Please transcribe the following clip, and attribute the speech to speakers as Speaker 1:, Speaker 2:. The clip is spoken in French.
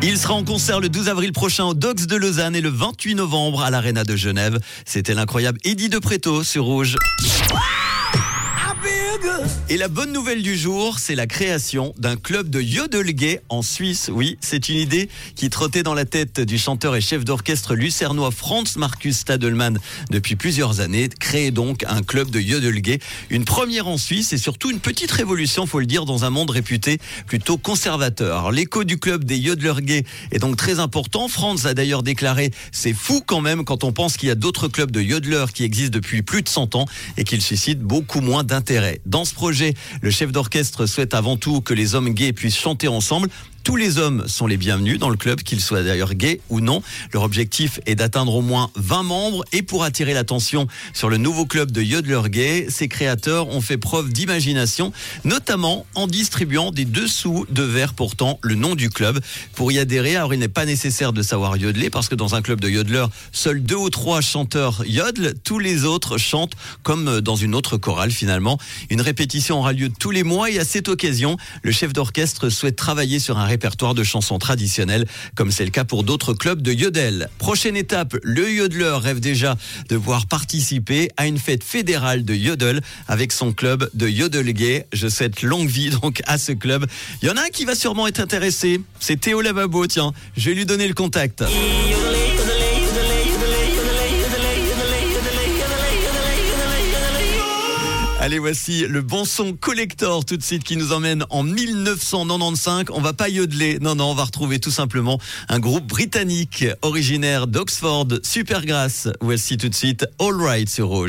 Speaker 1: Il sera en concert le 12 avril prochain au Dogs de Lausanne et le 28 novembre à l'Arena de Genève. C'était l'incroyable Eddie de Préto sur Rouge. Et la bonne nouvelle du jour, c'est la création d'un club de yodelgay en Suisse. Oui, c'est une idée qui trottait dans la tête du chanteur et chef d'orchestre lucernois Franz Markus Stadelmann depuis plusieurs années. Créer donc un club de yodelgay, une première en Suisse et surtout une petite révolution, faut le dire, dans un monde réputé plutôt conservateur. L'écho du club des yodelers est donc très important. Franz a d'ailleurs déclaré c'est fou quand même quand on pense qu'il y a d'autres clubs de yodelers qui existent depuis plus de 100 ans et qu'ils suscitent beaucoup moins d'intérêt. Dans ce projet, le chef d'orchestre souhaite avant tout que les hommes gays puissent chanter ensemble tous les hommes sont les bienvenus dans le club, qu'ils soient d'ailleurs gays ou non. Leur objectif est d'atteindre au moins 20 membres et pour attirer l'attention sur le nouveau club de yodeler gay, ses créateurs ont fait preuve d'imagination, notamment en distribuant des dessous de verre portant le nom du club. Pour y adhérer, alors il n'est pas nécessaire de savoir yodeler parce que dans un club de yodeler, seuls deux ou trois chanteurs yodelent, tous les autres chantent comme dans une autre chorale finalement. Une répétition aura lieu tous les mois et à cette occasion, le chef d'orchestre souhaite travailler sur un répertoire de chansons traditionnelles, comme c'est le cas pour d'autres clubs de yodel. Prochaine étape, le yodeler rêve déjà de voir participer à une fête fédérale de yodel avec son club de yodel gay. Je souhaite longue vie donc à ce club. Il y en a un qui va sûrement être intéressé, c'est Théo Lavabo, tiens, je vais lui donner le contact. Allez, voici le bon son collector tout de suite qui nous emmène en 1995. On va pas yodeler, non, non, on va retrouver tout simplement un groupe britannique originaire d'Oxford, Supergrass. Voici tout de suite All Right sur Rouge.